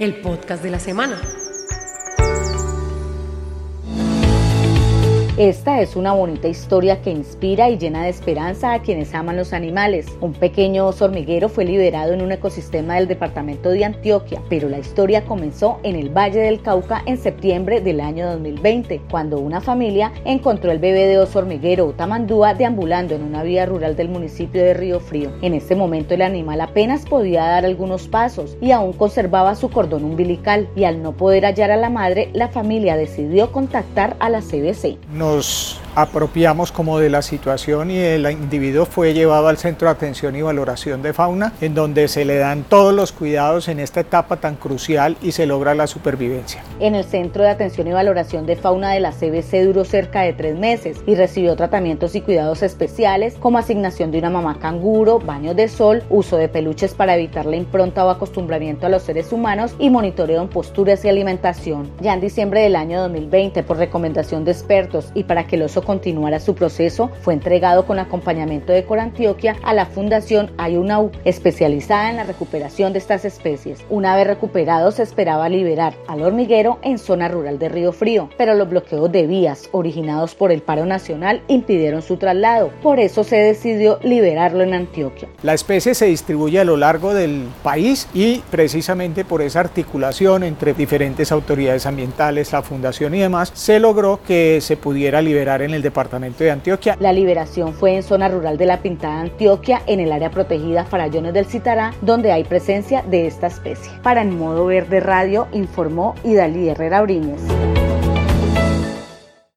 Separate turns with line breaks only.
el podcast de la semana.
Esta es una bonita historia que inspira y llena de esperanza a quienes aman los animales. Un pequeño oso hormiguero fue liberado en un ecosistema del departamento de Antioquia, pero la historia comenzó en el Valle del Cauca en septiembre del año 2020, cuando una familia encontró el bebé de oso hormiguero tamandúa deambulando en una vía rural del municipio de Río Frío. En ese momento el animal apenas podía dar algunos pasos y aún conservaba su cordón umbilical y al no poder hallar a la madre, la familia decidió contactar a la CBC
nos apropiamos como de la situación y el individuo fue llevado al centro de atención y valoración de fauna, en donde se le dan todos los cuidados en esta etapa tan crucial y se logra la supervivencia.
En el centro de atención y valoración de fauna de la CBC duró cerca de tres meses y recibió tratamientos y cuidados especiales como asignación de una mamá canguro, baños de sol, uso de peluches para evitar la impronta o acostumbramiento a los seres humanos y monitoreo en posturas y alimentación. Ya en diciembre del año 2020, por recomendación de expertos y para que el oso continuara su proceso, fue entregado con acompañamiento de Corantioquia a la Fundación Ayunau, especializada en la recuperación de estas especies. Una vez recuperado, se esperaba liberar al hormiguero en zona rural de Río Frío, pero los bloqueos de vías originados por el paro nacional impidieron su traslado. Por eso se decidió liberarlo en Antioquia.
La especie se distribuye a lo largo del país y precisamente por esa articulación entre diferentes autoridades ambientales, la fundación y demás, se logró que se pudiera liberar en el departamento de Antioquia.
La liberación fue en zona rural de la Pintada Antioquia, en el área protegida Farallones del Citará, donde hay presencia de esta especie. Para En Modo Verde Radio informó Idalí Herrera Briñez.